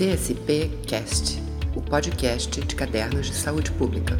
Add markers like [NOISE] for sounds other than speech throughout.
CSP Cast, o podcast de cadernos de saúde pública.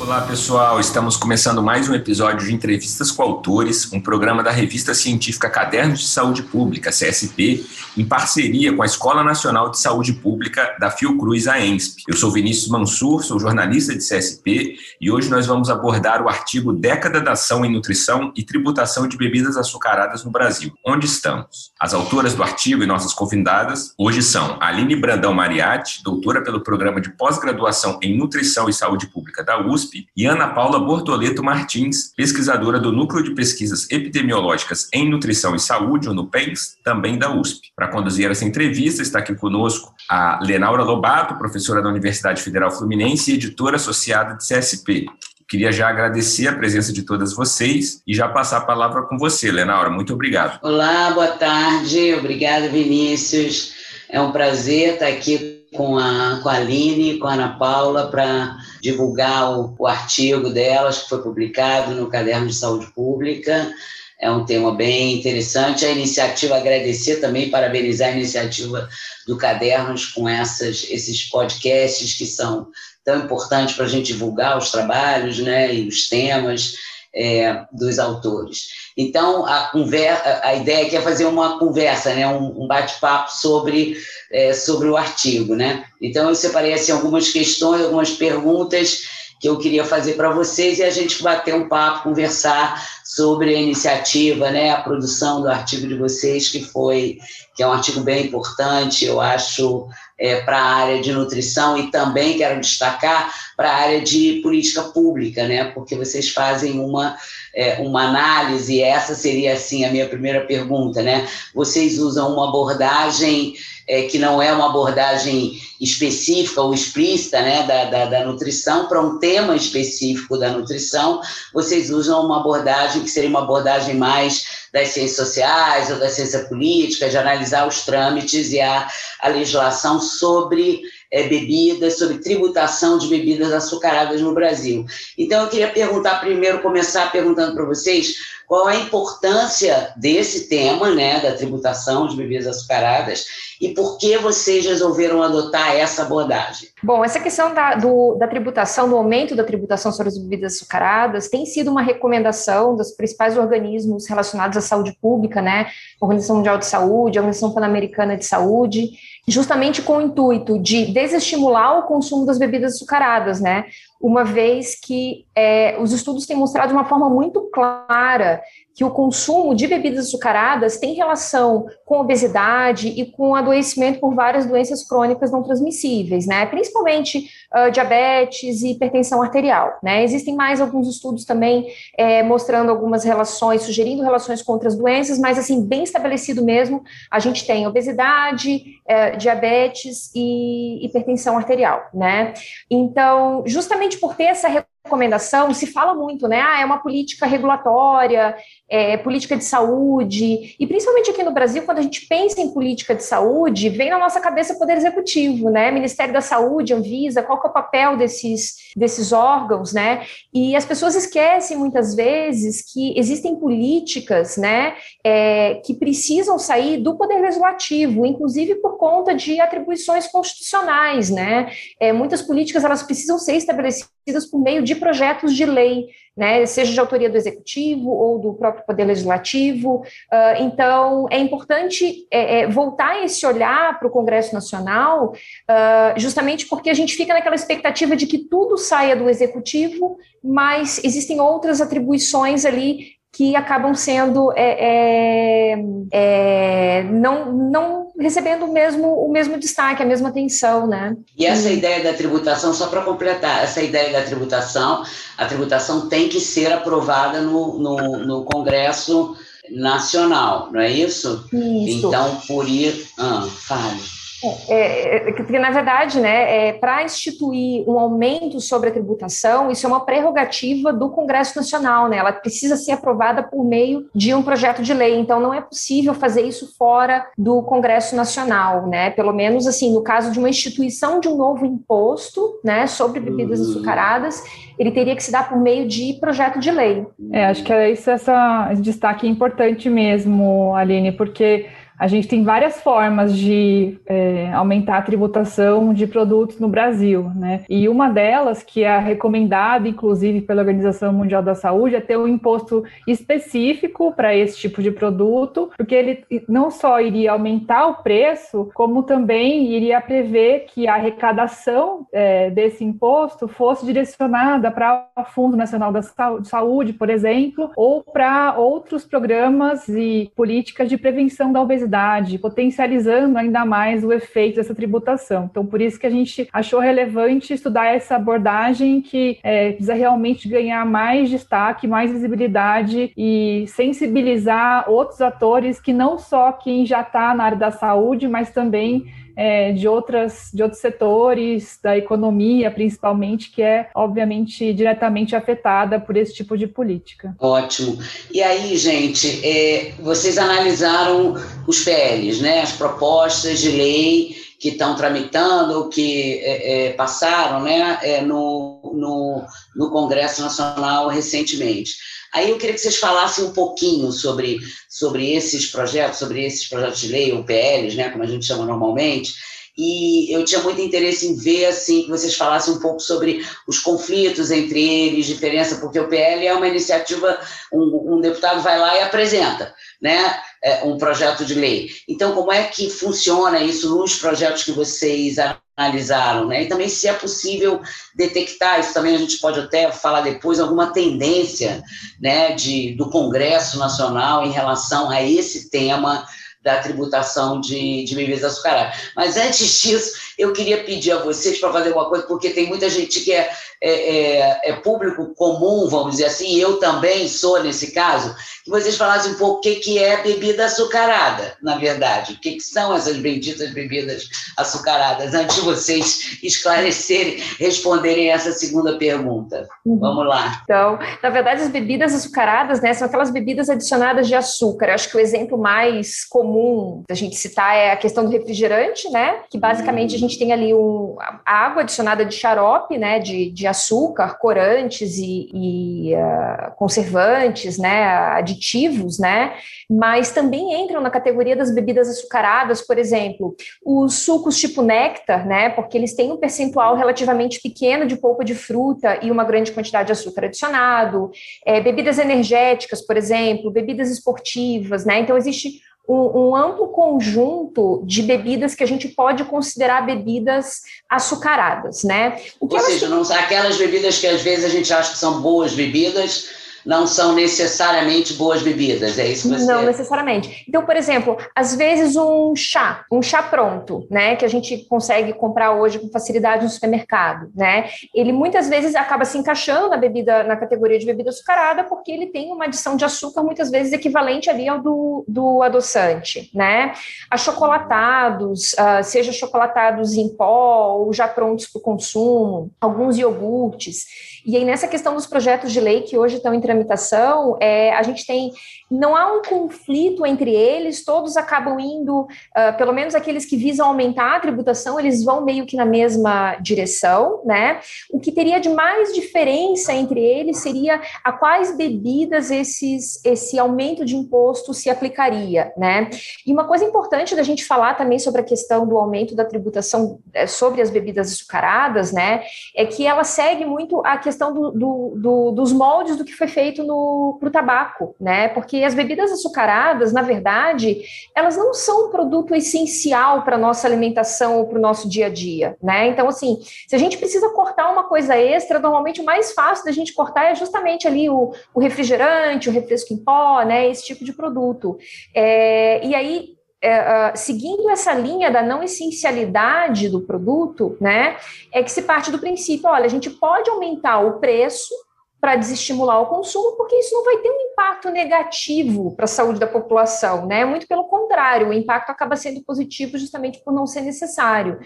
Olá, pessoal. Estamos começando mais um episódio de Entrevistas com Autores, um programa da revista científica Cadernos de Saúde Pública, CSP, em parceria com a Escola Nacional de Saúde Pública da Fiocruz, a ENSP. Eu sou Vinícius Mansur, sou jornalista de CSP e hoje nós vamos abordar o artigo Década da Ação em Nutrição e Tributação de Bebidas Açucaradas no Brasil. Onde estamos? As autoras do artigo e nossas convidadas hoje são Aline Brandão Mariatti, doutora pelo Programa de Pós-Graduação em Nutrição e Saúde Pública da USP, USP, e Ana Paula Bortoleto Martins, pesquisadora do Núcleo de Pesquisas Epidemiológicas em Nutrição e Saúde, o NUPENS, também da USP. Para conduzir essa entrevista, está aqui conosco a Lenaura Lobato, professora da Universidade Federal Fluminense e editora associada de CSP. Queria já agradecer a presença de todas vocês e já passar a palavra com você, Lenaura. Muito obrigado. Olá, boa tarde. Obrigada, Vinícius. É um prazer estar aqui com a, com a Aline, com a Ana Paula, para divulgar o, o artigo delas, que foi publicado no Caderno de Saúde Pública. É um tema bem interessante. A iniciativa, agradecer também, parabenizar a iniciativa do Cadernos com essas, esses podcasts que são tão importantes para a gente divulgar os trabalhos né, e os temas é, dos autores. Então, a, conversa, a ideia aqui é fazer uma conversa, né, um, um bate-papo sobre, é, sobre o artigo. Né? Então, eu separei assim, algumas questões, algumas perguntas que eu queria fazer para vocês e a gente bater um papo, conversar sobre a iniciativa, né, a produção do artigo de vocês, que foi que é um artigo bem importante, eu acho, é, para a área de nutrição e também quero destacar para a área de política pública, né, porque vocês fazem uma é, uma análise, essa seria assim a minha primeira pergunta, né? Vocês usam uma abordagem é, que não é uma abordagem específica ou explícita né, da, da, da nutrição para um tema específico da nutrição, vocês usam uma abordagem que seria uma abordagem mais das ciências sociais ou da ciência política, de analisar os trâmites e a, a legislação sobre é, bebidas, sobre tributação de bebidas açucaradas no Brasil. Então, eu queria perguntar primeiro, começar perguntando para vocês qual a importância desse tema, né, da tributação de bebidas açucaradas, e por que vocês resolveram adotar essa abordagem? Bom, essa questão da, do, da tributação, do aumento da tributação sobre as bebidas açucaradas, tem sido uma recomendação dos principais organismos relacionados à saúde pública, né, Organização Mundial de Saúde, Organização Pan-Americana de Saúde, justamente com o intuito de desestimular o consumo das bebidas açucaradas, né? Uma vez que é, os estudos têm mostrado de uma forma muito clara que o consumo de bebidas açucaradas tem relação com obesidade e com adoecimento por várias doenças crônicas não transmissíveis, né? Principalmente uh, diabetes e hipertensão arterial, né? Existem mais alguns estudos também é, mostrando algumas relações, sugerindo relações com outras doenças, mas assim bem estabelecido mesmo, a gente tem obesidade, é, diabetes e hipertensão arterial, né? Então, justamente por ter essa recomendação, se fala muito, né? Ah, é uma política regulatória, é, política de saúde, e principalmente aqui no Brasil, quando a gente pensa em política de saúde, vem na nossa cabeça o Poder Executivo, né? Ministério da Saúde, Anvisa, qual que é o papel desses, desses órgãos, né? E as pessoas esquecem muitas vezes que existem políticas, né, é, que precisam sair do Poder Legislativo, inclusive por conta de atribuições constitucionais, né? É, muitas políticas elas precisam ser estabelecidas por meio de projetos de lei, né, seja de autoria do executivo ou do próprio poder legislativo. Uh, então, é importante é, é, voltar esse olhar para o Congresso Nacional, uh, justamente porque a gente fica naquela expectativa de que tudo saia do executivo, mas existem outras atribuições ali que acabam sendo é, é, é, não, não recebendo o mesmo, o mesmo destaque, a mesma atenção, né? E essa ideia da tributação, só para completar, essa ideia da tributação, a tributação tem que ser aprovada no, no, no Congresso Nacional, não é isso? Isso. Então, por ir... Ah, fale. É, é, porque, na verdade, né, é, para instituir um aumento sobre a tributação, isso é uma prerrogativa do Congresso Nacional, né? Ela precisa ser aprovada por meio de um projeto de lei. Então, não é possível fazer isso fora do Congresso Nacional, né? Pelo menos, assim, no caso de uma instituição de um novo imposto, né, sobre bebidas uhum. açucaradas, ele teria que se dar por meio de projeto de lei. É, acho que é isso, essa, esse destaque é importante mesmo, Aline, porque a gente tem várias formas de é, aumentar a tributação de produtos no Brasil, né? E uma delas, que é recomendada, inclusive, pela Organização Mundial da Saúde, é ter um imposto específico para esse tipo de produto, porque ele não só iria aumentar o preço, como também iria prever que a arrecadação é, desse imposto fosse direcionada para o Fundo Nacional da Saúde, por exemplo, ou para outros programas e políticas de prevenção da obesidade, potencializando ainda mais o efeito dessa tributação. Então, por isso que a gente achou relevante estudar essa abordagem que é, precisa realmente ganhar mais destaque, mais visibilidade e sensibilizar outros atores que não só quem já está na área da saúde, mas também é, de, outras, de outros setores da economia, principalmente, que é, obviamente, diretamente afetada por esse tipo de política. Ótimo. E aí, gente, é, vocês analisaram os PLs, né, as propostas de lei que estão tramitando, que é, é, passaram né, é, no, no, no Congresso Nacional recentemente. Aí eu queria que vocês falassem um pouquinho sobre, sobre esses projetos, sobre esses projetos de lei, ou PLs, né, como a gente chama normalmente, e eu tinha muito interesse em ver assim que vocês falassem um pouco sobre os conflitos entre eles, diferença, porque o PL é uma iniciativa, um, um deputado vai lá e apresenta, né? É, um projeto de lei. Então, como é que funciona isso nos projetos que vocês analisaram, né? E também se é possível detectar isso também a gente pode até falar depois alguma tendência, né, de do Congresso Nacional em relação a esse tema da tributação de, de bebidas açucaradas. Mas antes disso, eu queria pedir a vocês para fazer uma coisa, porque tem muita gente que é, é, é, é, público comum, vamos dizer assim, e eu também sou nesse caso, que vocês falassem um pouco o que, que é bebida açucarada, na verdade. O que, que são essas benditas bebidas açucaradas, antes de vocês esclarecerem, responderem essa segunda pergunta. Uhum. Vamos lá. Então, na verdade, as bebidas açucaradas né, são aquelas bebidas adicionadas de açúcar. Eu acho que o exemplo mais comum da gente citar é a questão do refrigerante, né? Que basicamente a gente tem ali um, água adicionada de xarope, né? De, de açúcar, corantes e, e uh, conservantes, né, aditivos, né, mas também entram na categoria das bebidas açucaradas, por exemplo, os sucos tipo néctar, né, porque eles têm um percentual relativamente pequeno de polpa de fruta e uma grande quantidade de açúcar adicionado, é, bebidas energéticas, por exemplo, bebidas esportivas, né, então existe um, um, amplo conjunto de bebidas que a gente pode considerar bebidas açucaradas, né? Ou seja, não, aquelas bebidas que às vezes a gente acha que são boas bebidas, não são necessariamente boas bebidas, é isso que você... Não necessariamente. Então, por exemplo, às vezes um chá, um chá pronto, né, que a gente consegue comprar hoje com facilidade no supermercado, né, ele muitas vezes acaba se encaixando na bebida, na categoria de bebida açucarada, porque ele tem uma adição de açúcar muitas vezes equivalente ali ao do, do adoçante, né. Achocolatados, uh, seja chocolatados em pó ou já prontos para o consumo, alguns iogurtes, e aí, nessa questão dos projetos de lei que hoje estão em tramitação, é, a gente tem não há um conflito entre eles, todos acabam indo, uh, pelo menos aqueles que visam aumentar a tributação, eles vão meio que na mesma direção, né? O que teria de mais diferença entre eles seria a quais bebidas esses, esse aumento de imposto se aplicaria, né? E uma coisa importante da gente falar também sobre a questão do aumento da tributação eh, sobre as bebidas açucaradas, né? É que ela segue muito a questão do, do, do, dos moldes do que foi feito no pro tabaco, né? Porque as bebidas açucaradas, na verdade, elas não são um produto essencial para a nossa alimentação ou para o nosso dia a dia, né? Então, assim, se a gente precisa cortar uma coisa extra, normalmente o mais fácil da gente cortar é justamente ali o, o refrigerante, o refresco em pó, né? Esse tipo de produto. É, e aí, é, uh, seguindo essa linha da não essencialidade do produto, né, é que se parte do princípio, olha, a gente pode aumentar o preço para desestimular o consumo, porque isso não vai ter um impacto negativo para a saúde da população, né? Muito pelo contrário, o impacto acaba sendo positivo justamente por não ser necessário.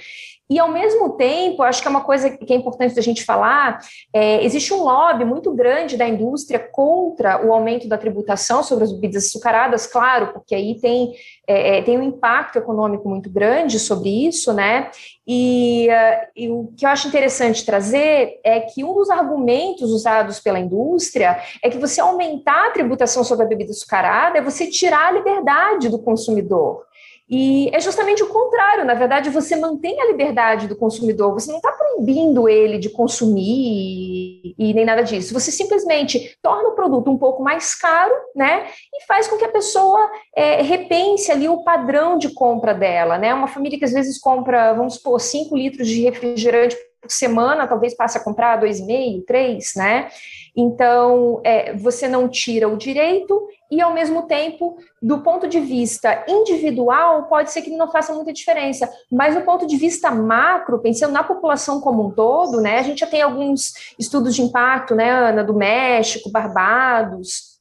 E, ao mesmo tempo, acho que é uma coisa que é importante da gente falar: é, existe um lobby muito grande da indústria contra o aumento da tributação sobre as bebidas açucaradas, claro, porque aí tem, é, é tem um impacto econômico muito grande sobre isso, né? E, uh, e, o que eu acho interessante trazer é que um dos argumentos usados pela indústria é que você aumentar a tributação sobre a bebida açucarada é você tirar a liberdade do consumidor. E é justamente o contrário, na verdade, você mantém a liberdade do consumidor, você não está proibindo ele de consumir e, nem nada disso. Você simplesmente torna o produto um pouco mais caro, né? E faz com que a pessoa é, repense ali o padrão de compra dela, né? Uma família que às vezes compra, vamos supor, 5 litros de refrigerante semana, talvez passe a comprar dois e meio, três, né? Então, é, você não tira o direito e, ao mesmo tempo, do ponto de vista individual, pode ser que não faça muita diferença, mas do ponto de vista macro, pensando na população como um todo, né? A gente já tem alguns estudos de impacto, né, Ana, do México, Barbados,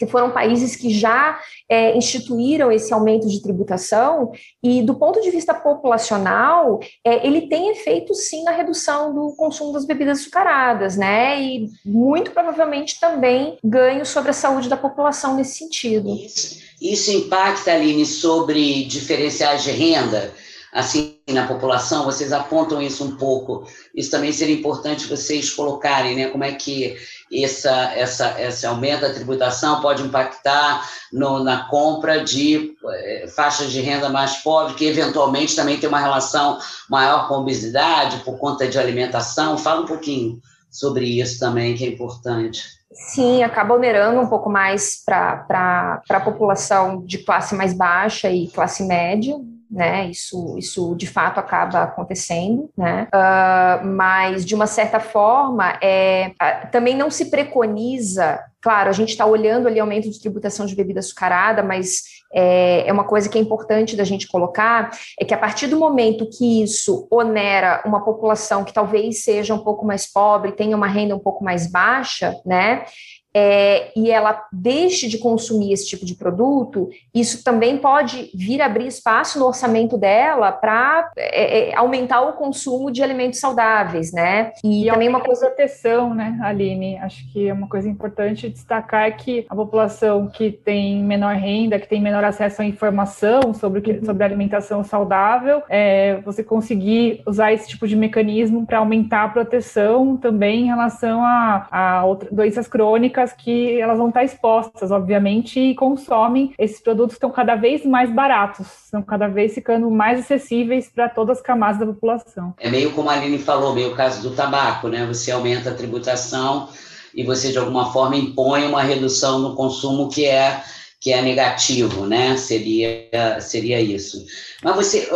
que foram países que já é, instituíram esse aumento de tributação, e do ponto de vista populacional, é, ele tem efeito sim na redução do consumo das bebidas açucaradas, né? E muito provavelmente também ganho sobre a saúde da população nesse sentido. Isso, isso impacta, Aline, sobre diferenciais de renda? Assim na população, vocês apontam isso um pouco. Isso também seria importante vocês colocarem, né? Como é que essa, essa, esse aumento da tributação pode impactar no, na compra de é, faixas de renda mais pobres, que eventualmente também tem uma relação maior com obesidade por conta de alimentação. Fala um pouquinho sobre isso também, que é importante. Sim, acaba onerando um pouco mais para a população de classe mais baixa e classe média, né? Isso, isso de fato acaba acontecendo, né? Uh, mas de uma certa forma, é, também não se preconiza. Claro, a gente está olhando ali aumento de tributação de bebida açucarada, mas é, é, uma coisa que é importante da gente colocar, é que a partir do momento que isso onera uma população que talvez seja um pouco mais pobre, tenha uma renda um pouco mais baixa, né? É, e ela deixe de consumir esse tipo de produto, isso também pode vir abrir espaço no orçamento dela para é, é, aumentar o consumo de alimentos saudáveis, né? E, e também uma coisa proteção, né, Aline? Acho que é uma coisa importante destacar é que a população que tem menor renda, que tem menor acesso à informação sobre, que, uhum. sobre alimentação saudável, é, você conseguir usar esse tipo de mecanismo para aumentar a proteção também em relação a, a outra, doenças crônicas que elas vão estar expostas, obviamente, e consomem esses produtos estão cada vez mais baratos, estão cada vez ficando mais acessíveis para todas as camadas da população. É meio como a Aline falou, meio o caso do tabaco, né? Você aumenta a tributação e você de alguma forma impõe uma redução no consumo que é que é negativo, né? Seria seria isso. Mas você,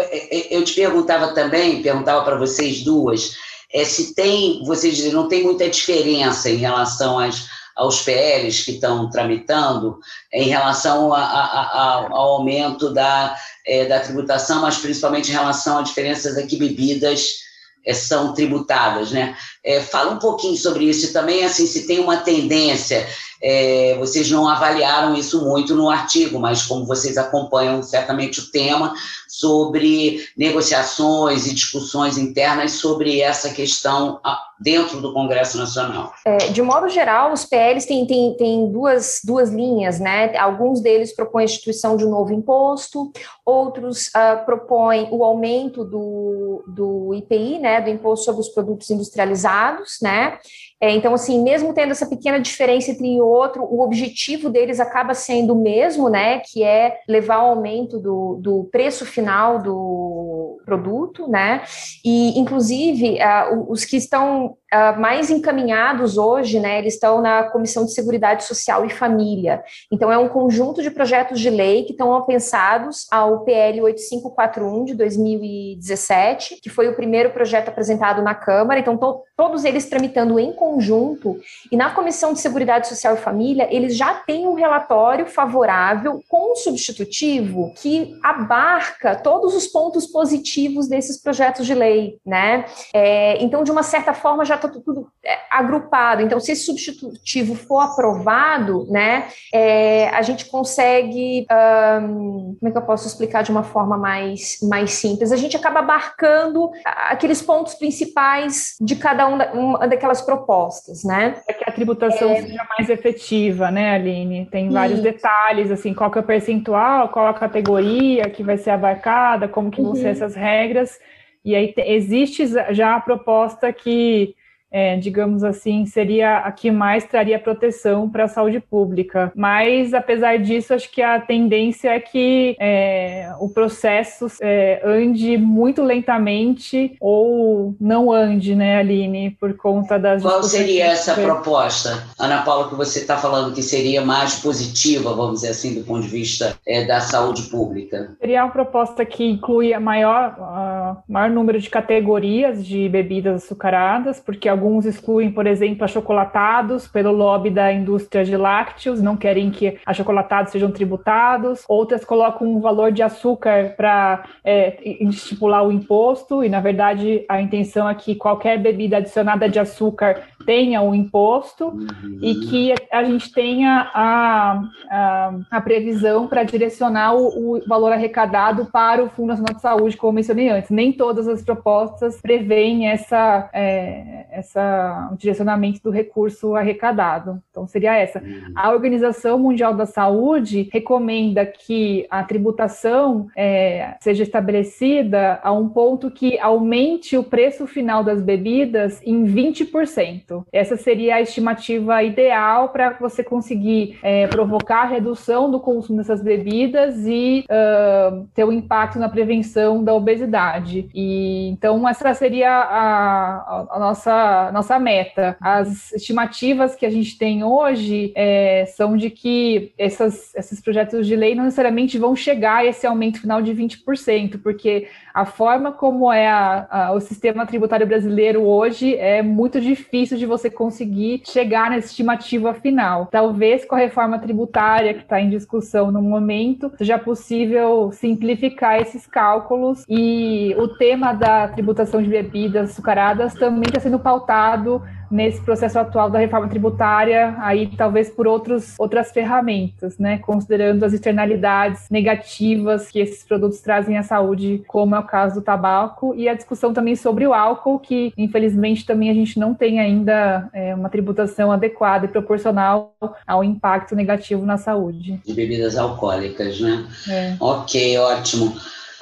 eu te perguntava também, perguntava para vocês duas, é, se tem, vocês dizem, não tem muita diferença em relação às aos PLs que estão tramitando em relação a, a, a, ao aumento da, é, da tributação, mas principalmente em relação a diferenças aqui bebidas é, são tributadas, né? É, fala um pouquinho sobre isso e também, assim, se tem uma tendência, é, vocês não avaliaram isso muito no artigo, mas como vocês acompanham certamente o tema sobre negociações e discussões internas sobre essa questão dentro do Congresso Nacional? É, de modo geral, os PLs têm, têm, têm duas, duas linhas, né? Alguns deles propõem a instituição de um novo imposto, outros uh, propõem o aumento do, do IPI, né? Do Imposto sobre os Produtos Industrializados, né? É, então, assim, mesmo tendo essa pequena diferença entre um e outro, o objetivo deles acaba sendo o mesmo, né? Que é levar ao aumento do, do preço final do produto, né? E, inclusive, uh, os que estão don't uh, mais encaminhados hoje, né, eles estão na Comissão de Seguridade Social e Família. Então, é um conjunto de projetos de lei que estão pensados ao PL 8541 de 2017, que foi o primeiro projeto apresentado na Câmara. Então, to todos eles tramitando em conjunto. E na Comissão de Seguridade Social e Família, eles já têm um relatório favorável com um substitutivo que abarca todos os pontos positivos desses projetos de lei, né? É, então, de uma certa forma, já está tudo é, agrupado. Então, se esse substitutivo for aprovado, né, é, a gente consegue, um, como é que eu posso explicar de uma forma mais, mais simples? A gente acaba abarcando aqueles pontos principais de cada um da, uma daquelas propostas, né? É que a tributação é... seja mais efetiva, né, Aline? Tem vários Isso. detalhes, assim, qual que é o percentual, qual a categoria que vai ser abarcada, como que vão ser uhum. essas regras. E aí existe já a proposta que é, digamos assim, seria a que mais traria proteção para a saúde pública. Mas, apesar disso, acho que a tendência é que é, o processo é, ande muito lentamente ou não ande, né, Aline, por conta das. Qual seria essa proposta, Ana Paula, que você está falando que seria mais positiva, vamos dizer assim, do ponto de vista é, da saúde pública? Seria uma proposta que inclui a maior, a maior número de categorias de bebidas açucaradas, porque alguns excluem, por exemplo, achocolatados pelo lobby da indústria de lácteos, não querem que achocolatados sejam tributados. Outras colocam um valor de açúcar para é, estipular o imposto, e na verdade a intenção é que qualquer bebida adicionada de açúcar tenha o imposto uhum. e que a gente tenha a, a, a previsão para direcionar o, o, valor arrecadado para o Fundo Nacional de Saúde, como mencionei antes. Nem todas as propostas prevêem essa, é, essa o direcionamento do recurso arrecadado. Então, seria essa. Uhum. A Organização Mundial da Saúde recomenda que a tributação é, seja estabelecida a um ponto que aumente o preço final das bebidas em 20%. Essa seria a estimativa ideal para você conseguir é, provocar a redução do consumo dessas bebidas e uh, ter um impacto na prevenção da obesidade. E então essa seria a, a, nossa, nossa meta. As estimativas que a gente tem hoje é, são de que essas, esses projetos de lei não necessariamente vão chegar a esse aumento final de 20%, porque a forma como é a, a, o sistema tributário brasileiro hoje é muito difícil de você conseguir chegar nessa estimativa final. Talvez com a reforma tributária que está em discussão no momento, seja possível simplificar esses cálculos e o tema da tributação de bebidas açucaradas também está sendo pautado nesse processo atual da reforma tributária, aí talvez por outros, outras ferramentas, né? Considerando as externalidades negativas que esses produtos trazem à saúde, como é o caso do tabaco, e a discussão também sobre o álcool, que infelizmente também a gente não tem ainda é, uma tributação adequada e proporcional ao impacto negativo na saúde. De bebidas alcoólicas, né? É. Ok, ótimo.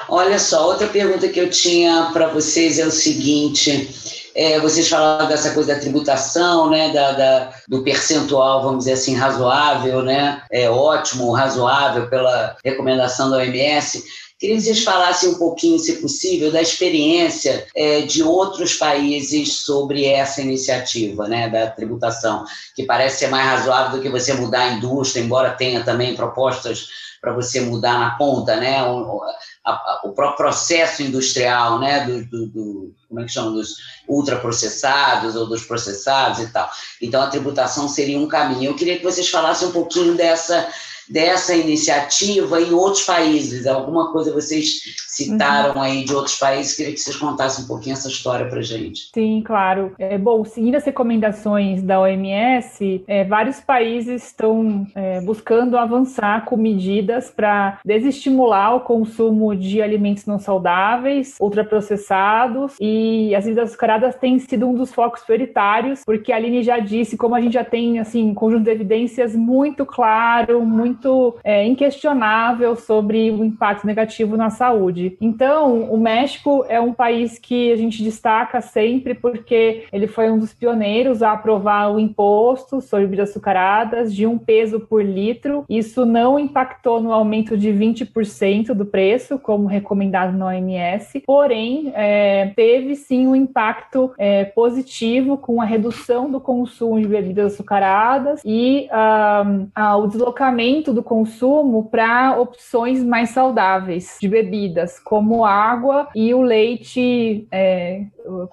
Olha só, outra pergunta que eu tinha para vocês é o seguinte é, vocês falaram dessa coisa da tributação, né, da, da, do percentual, vamos dizer assim, razoável, né, é ótimo, razoável pela recomendação da OMS. Queria que vocês falassem um pouquinho, se possível, da experiência é, de outros países sobre essa iniciativa né, da tributação, que parece ser mais razoável do que você mudar a indústria, embora tenha também propostas para você mudar na ponta, né? O, a, o próprio processo industrial, né? Do, do, do, como é que chama? Dos ultraprocessados ou dos processados e tal. Então, a tributação seria um caminho. Eu queria que vocês falassem um pouquinho dessa dessa iniciativa em outros países? Alguma coisa vocês citaram uhum. aí de outros países? Queria que vocês contassem um pouquinho essa história para gente. Sim, claro. É, bom, seguindo as recomendações da OMS, é, vários países estão é, buscando avançar com medidas para desestimular o consumo de alimentos não saudáveis, ultraprocessados e as bebidas açucaradas têm sido um dos focos prioritários, porque a Aline já disse, como a gente já tem assim, um conjunto de evidências muito claro, muito muito é, inquestionável sobre o impacto negativo na saúde. Então, o México é um país que a gente destaca sempre porque ele foi um dos pioneiros a aprovar o imposto sobre bebidas açucaradas de um peso por litro. Isso não impactou no aumento de 20% do preço, como recomendado na OMS, porém, é, teve sim um impacto é, positivo com a redução do consumo de bebidas açucaradas e um, o deslocamento do consumo para opções mais saudáveis de bebidas, como água e o leite é,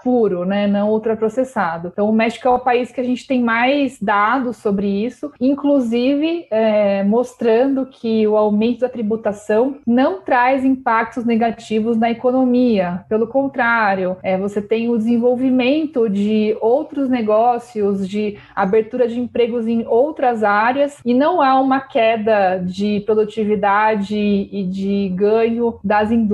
puro, né, não ultraprocessado. Então, o México é o país que a gente tem mais dados sobre isso, inclusive é, mostrando que o aumento da tributação não traz impactos negativos na economia. Pelo contrário, é, você tem o desenvolvimento de outros negócios, de abertura de empregos em outras áreas e não há uma queda de produtividade e de ganho das, indústrias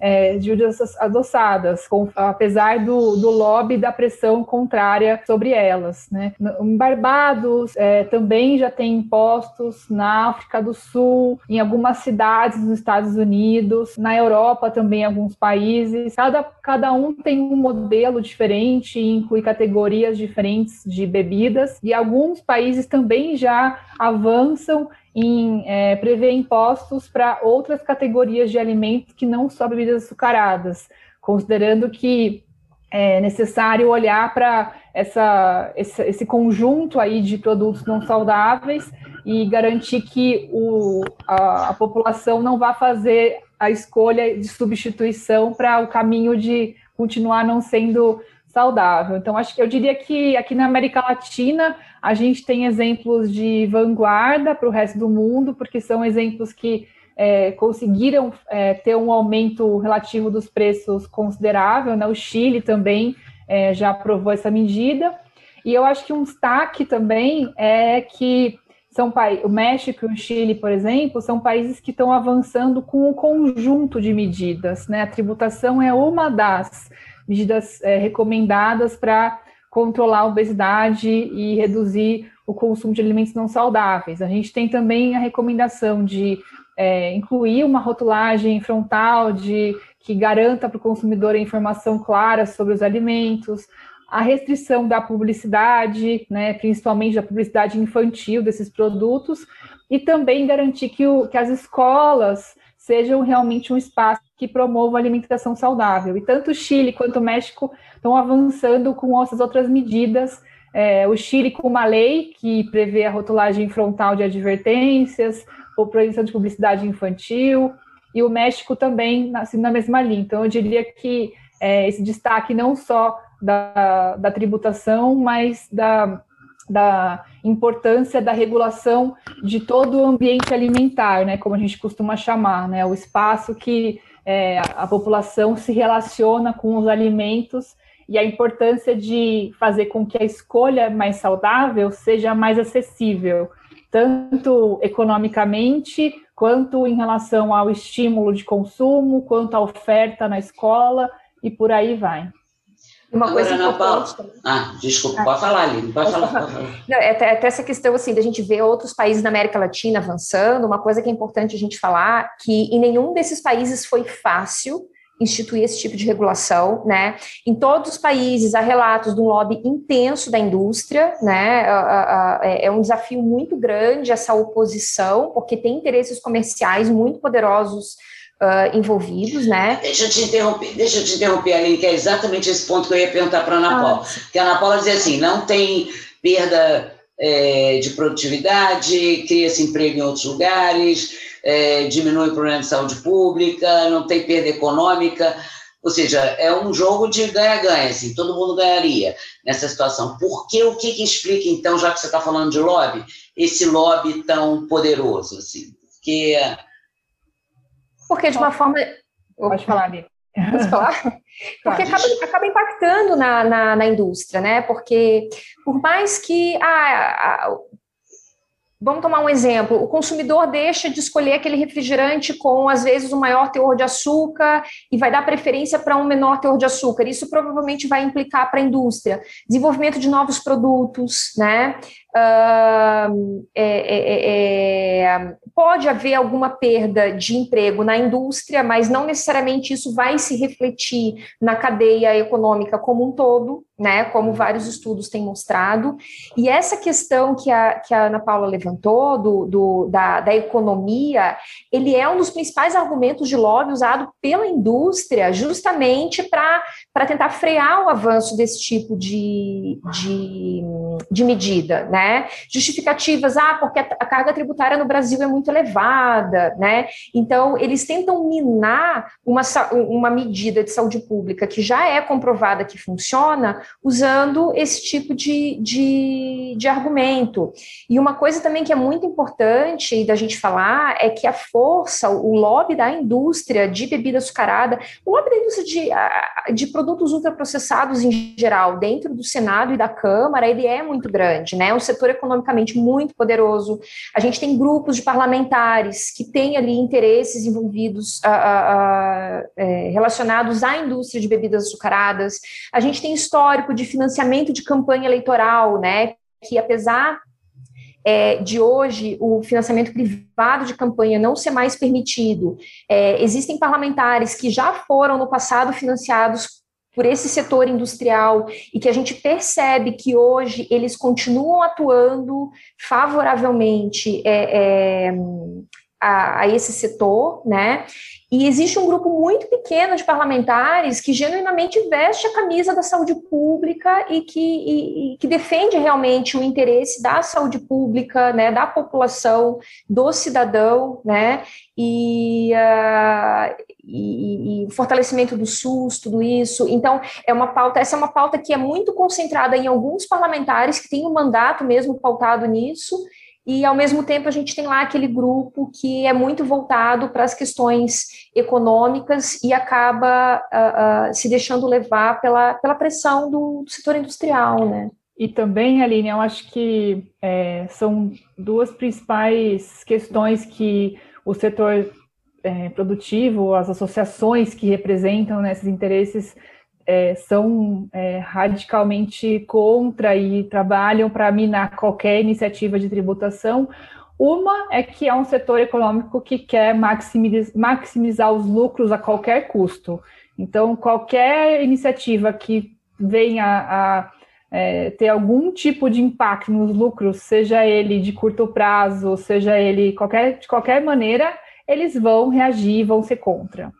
é, de adoçadas, com, apesar do, do lobby da pressão contrária sobre elas. Né? Em Barbados é, também já tem impostos, na África do Sul, em algumas cidades nos Estados Unidos, na Europa também alguns países. Cada, cada um tem um modelo diferente, inclui categorias diferentes de bebidas, e alguns países também já avançam em é, prever impostos para outras categorias de alimentos que não só bebidas açucaradas, considerando que é necessário olhar para essa, esse, esse, conjunto aí de produtos não saudáveis e garantir que o, a, a população não vá fazer a escolha de substituição para o caminho de continuar não sendo saudável. Então, acho que eu diria que aqui na América Latina a gente tem exemplos de vanguarda para o resto do mundo, porque são exemplos que é, conseguiram é, ter um aumento relativo dos preços considerável. Né? O Chile também é, já aprovou essa medida. E eu acho que um destaque também é que são o México e o Chile, por exemplo, são países que estão avançando com um conjunto de medidas. Né? A tributação é uma das medidas é, recomendadas para controlar a obesidade e reduzir o consumo de alimentos não saudáveis. A gente tem também a recomendação de é, incluir uma rotulagem frontal de que garanta para o consumidor a informação clara sobre os alimentos, a restrição da publicidade, né, principalmente da publicidade infantil desses produtos, e também garantir que, o, que as escolas sejam realmente um espaço que promova a alimentação saudável. E tanto o Chile quanto o México estão avançando com essas outras medidas. É, o Chile com uma lei que prevê a rotulagem frontal de advertências, ou proibição de publicidade infantil, e o México também assim, na mesma linha. Então, eu diria que é, esse destaque não só da, da tributação, mas da da importância da regulação de todo o ambiente alimentar, né, como a gente costuma chamar, né, o espaço que é, a população se relaciona com os alimentos e a importância de fazer com que a escolha mais saudável seja mais acessível, tanto economicamente, quanto em relação ao estímulo de consumo, quanto à oferta na escola e por aí vai. Uma Agora, coisa Ana Paula. Ah, desculpa, ah, pode falar, Aline, pode falar. Pode falar. Não, é até, até, essa questão assim, da gente ver outros países da América Latina avançando, uma coisa que é importante a gente falar, que em nenhum desses países foi fácil instituir esse tipo de regulação, né? Em todos os países há relatos de um lobby intenso da indústria, né? É, é um desafio muito grande essa oposição, porque tem interesses comerciais muito poderosos uh, envolvidos, né? Deixa eu te interromper, deixa eu te interromper, Aline, que é exatamente esse ponto que eu ia perguntar para a Ana ah. Paula. Que a Ana Paula dizia assim, não tem perda é, de produtividade, cria-se emprego em outros lugares, é, diminui o problema de saúde pública, não tem perda econômica, ou seja, é um jogo de ganha-ganha, assim, todo mundo ganharia nessa situação. Por que, o que, que explica, então, já que você está falando de lobby, esse lobby tão poderoso, assim? Porque porque de uma forma. Pode falar, Ali. Posso falar? [LAUGHS] Porque acaba, acaba impactando na, na, na, indústria, né? Porque por mais que ah, Vamos tomar um exemplo: o consumidor deixa de escolher aquele refrigerante com, às vezes, o maior teor de açúcar e vai dar preferência para um menor teor de açúcar. Isso provavelmente vai implicar para a indústria desenvolvimento de novos produtos, né? Uh, é, é, é, pode haver alguma perda de emprego na indústria, mas não necessariamente isso vai se refletir na cadeia econômica como um todo, né? Como vários estudos têm mostrado. E essa questão que a, que a Ana Paula levantou do, do da, da economia, ele é um dos principais argumentos de lobby usado pela indústria, justamente para tentar frear o avanço desse tipo de, de, de medida, né? Né? Justificativas, ah, porque a, carga tributária no Brasil é muito elevada, né? Então, eles tentam minar uma, uma medida de saúde pública que já é comprovada que funciona, usando esse tipo de, de, de argumento. E uma coisa também que é muito importante da gente falar é que a força, o lobby da indústria de bebida açucarada, o lobby da indústria de, de produtos ultraprocessados em geral, dentro do Senado e da Câmara, ele é muito grande, né? O setor economicamente muito poderoso. A gente tem grupos de parlamentares que têm ali interesses envolvidos a, a, a, é, relacionados à indústria de bebidas açucaradas. A gente tem histórico de financiamento de campanha eleitoral, né? Que apesar é, de hoje o financiamento privado de campanha não ser mais permitido. É, existem parlamentares que já foram no passado financiados por esse setor industrial e que a gente percebe que hoje eles continuam atuando favoravelmente é, é a, a, esse setor, né? E existe um grupo muito pequeno de parlamentares que genuinamente veste a camisa da saúde pública e que, e, e que defende realmente o interesse da saúde pública, né, da população, do cidadão, né, e, uh, e, fortalecimento do SUS, tudo isso. Então, é uma pauta, essa é uma pauta que é muito concentrada em alguns parlamentares que têm um mandato mesmo pautado nisso, e ao mesmo tempo a gente tem lá aquele grupo que é muito voltado para as questões econômicas e acaba uh, uh, se deixando levar pela, pela pressão do, do, setor industrial, né? E também, Aline, eu acho que é, são duas principais questões que o setor é, produtivo, as associações que representam né, esses interesses é, são é, radicalmente contra e trabalham para minar qualquer iniciativa de tributação. Uma é que é um setor econômico que quer maximizar, os lucros a qualquer custo. Então, qualquer iniciativa que venha a é, ter algum tipo de impacto nos lucros, seja ele de curto prazo, seja ele qualquer, de qualquer maneira, eles vão reagir, vão ser contra.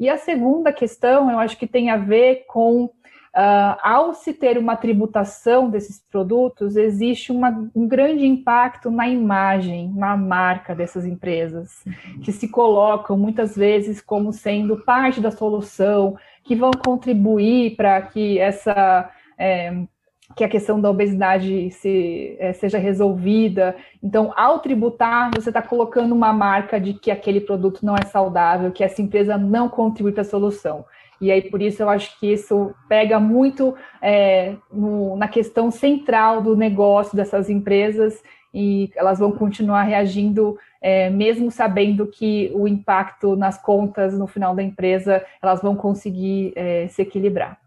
E a segunda questão, eu acho que tem a ver com, uh, ao se ter uma tributação desses produtos, existe uma, um grande impacto na imagem, na marca dessas empresas, que se colocam muitas vezes como sendo parte da solução, que vão contribuir para que essa. É, que a questão da obesidade se, é, seja resolvida. Então, ao tributar, você está colocando uma marca de que aquele produto não é saudável, que essa empresa não contribui para a solução. E aí, por isso, eu acho que isso pega muito é, no, na questão central do negócio dessas empresas e elas vão continuar reagindo, é, mesmo sabendo que o impacto nas contas no final da empresa, elas vão conseguir se equilibrar.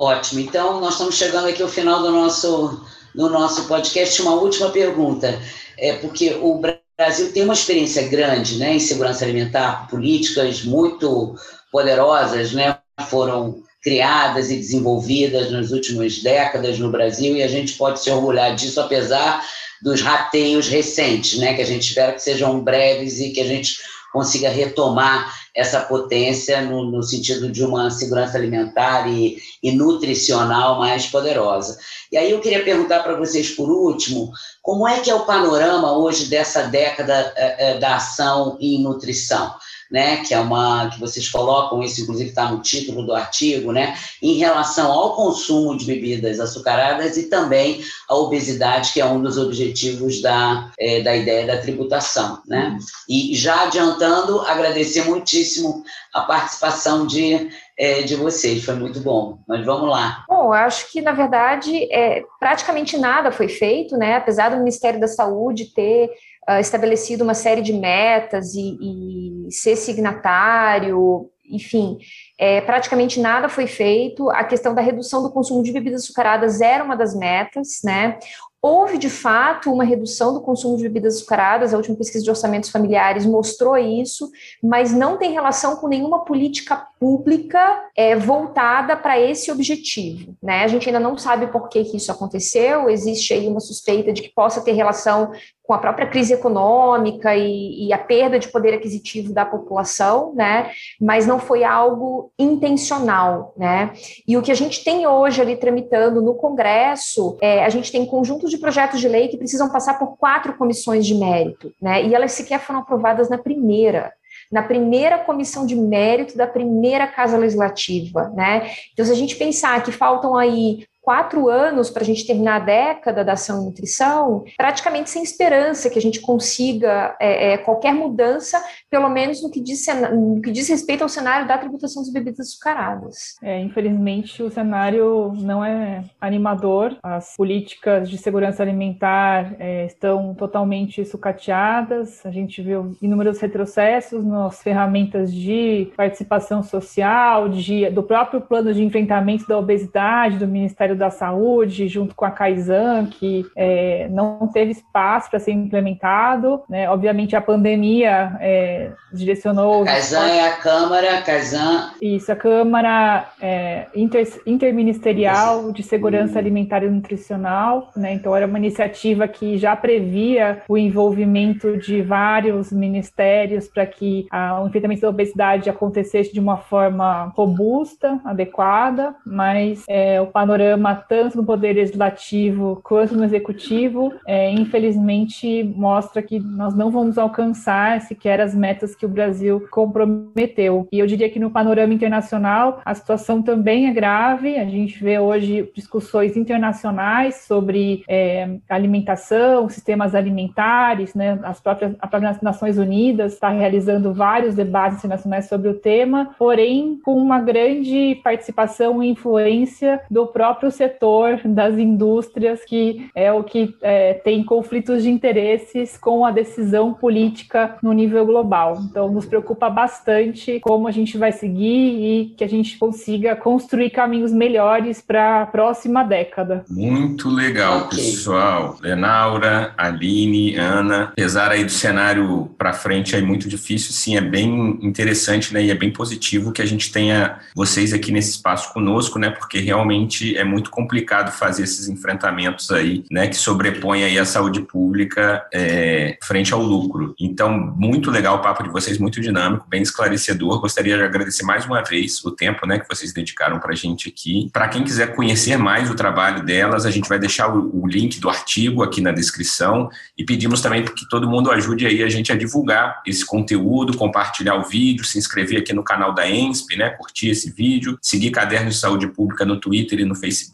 Ótimo. Então, nós estamos chegando aqui ao final do nosso, do nosso podcast. Uma última pergunta. É porque o Brasil tem uma experiência grande né, em segurança alimentar, políticas muito poderosas né, foram criadas e desenvolvidas nas últimas décadas no Brasil e a gente pode se orgulhar disso, apesar dos rateios recentes, né, que a gente espera que sejam breves e que a gente consiga retomar essa potência no, no sentido de uma segurança alimentar e, e, nutricional mais poderosa. E aí eu queria perguntar para vocês, por último, como é que é o panorama hoje dessa década é, é, da ação em nutrição? Né, que é uma que vocês colocam isso, inclusive está no título do artigo, né, em relação ao consumo de bebidas açucaradas e também a obesidade, que é um dos objetivos da, é, da ideia da tributação, né. E já adiantando, agradecer muitíssimo a participação de é, de vocês, foi muito bom. Mas vamos lá. Bom, eu acho que, na verdade, é, praticamente nada foi feito, né? Apesar do Ministério da Saúde ter uh, estabelecido uma série de metas e, e ser signatário, enfim, é, praticamente nada foi feito. A questão da redução do consumo de bebidas açucaradas era uma das metas, né? Houve, de fato, uma redução do consumo de bebidas açucaradas, a última pesquisa de orçamentos familiares mostrou isso, mas não tem relação com nenhuma política pública é, voltada para esse objetivo. Né? A gente ainda não sabe por que, que isso aconteceu, existe aí uma suspeita de que possa ter relação com a própria crise econômica e, e, a perda de poder aquisitivo da população, né? Mas não foi algo intencional, né? E o que a gente tem hoje ali tramitando no Congresso, é, a gente tem conjuntos de projetos de lei que precisam passar por quatro comissões de mérito, né? E elas sequer foram aprovadas na primeira na primeira comissão de mérito da primeira casa legislativa, né? Então, se a gente pensar que faltam aí quatro anos para a gente terminar a década da ação em nutrição, praticamente sem esperança que a gente consiga é, é, qualquer mudança, pelo menos no que, diz, no que diz respeito ao cenário da tributação das bebidas açucaradas. É, infelizmente, o cenário não é animador. As políticas de segurança alimentar é, estão totalmente sucateadas. A gente viu inúmeros retrocessos nas ferramentas de participação social, de, do próprio plano de enfrentamento da obesidade do Ministério da Saúde, junto com a Kaizen, que é, não teve espaço para ser implementado. Né? Obviamente, a pandemia é, direcionou. A é a Câmara, a Kaizen. Isso, a Câmara é, inter, Interministerial de Segurança Alimentar e Nutricional. Né? Então, era uma iniciativa que já previa o envolvimento de vários ministérios para que a, o enfrentamento da obesidade acontecesse de uma forma robusta, adequada, mas é, o panorama, tanto no Poder Legislativo quanto no Executivo, é, infelizmente mostra que nós não vamos alcançar sequer as metas que o Brasil comprometeu. E eu diria que no panorama internacional, a situação também é grave. A gente vê hoje discussões internacionais sobre é, alimentação, sistemas alimentares, né? As próprias, a própria Nações Unidas está realizando vários debates internacionais sobre o tema, porém com uma grande participação e influência do próprio setor das indústrias, que é o que é, tem conflitos de interesses com a decisão política no nível global. Então, nos preocupa bastante como a gente vai seguir e que a gente consiga construir caminhos melhores para a próxima década. Muito legal, okay. pessoal. Lenaura, Aline, Ana, apesar aí do cenário para frente aí muito difícil, sim, é bem interessante, né, e é bem positivo que a gente tenha vocês aqui nesse espaço conosco, né, porque realmente é muito complicado fazer esses enfrentamentos aí, né, que sobrepõem aí a saúde pública é, frente ao lucro. Então, muito legal o papo de vocês, muito dinâmico, bem esclarecedor. Gostaria de agradecer mais uma vez o tempo, né, que vocês dedicaram para a gente aqui. Para quem quiser conhecer mais o trabalho delas, a gente vai deixar o, o link do artigo aqui na descrição e pedimos também que todo mundo ajude aí a gente a divulgar esse conteúdo, compartilhar o vídeo, se inscrever aqui no canal da ENSP, né, curtir esse vídeo, seguir Cadernos de Saúde Pública no Twitter e no Facebook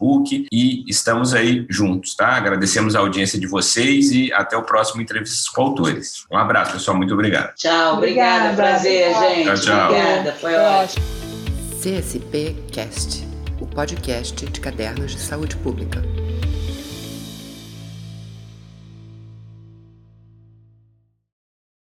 e estamos aí juntos, tá? Agradecemos a audiência de vocês e até o próximo Entrevistas com Autores. Um abraço, pessoal, muito obrigado. Tchau, obrigada, obrigada prazer, gente. Tchau, tchau. Obrigada, foi ótimo. CSP Cast, o podcast de cadernos de saúde pública.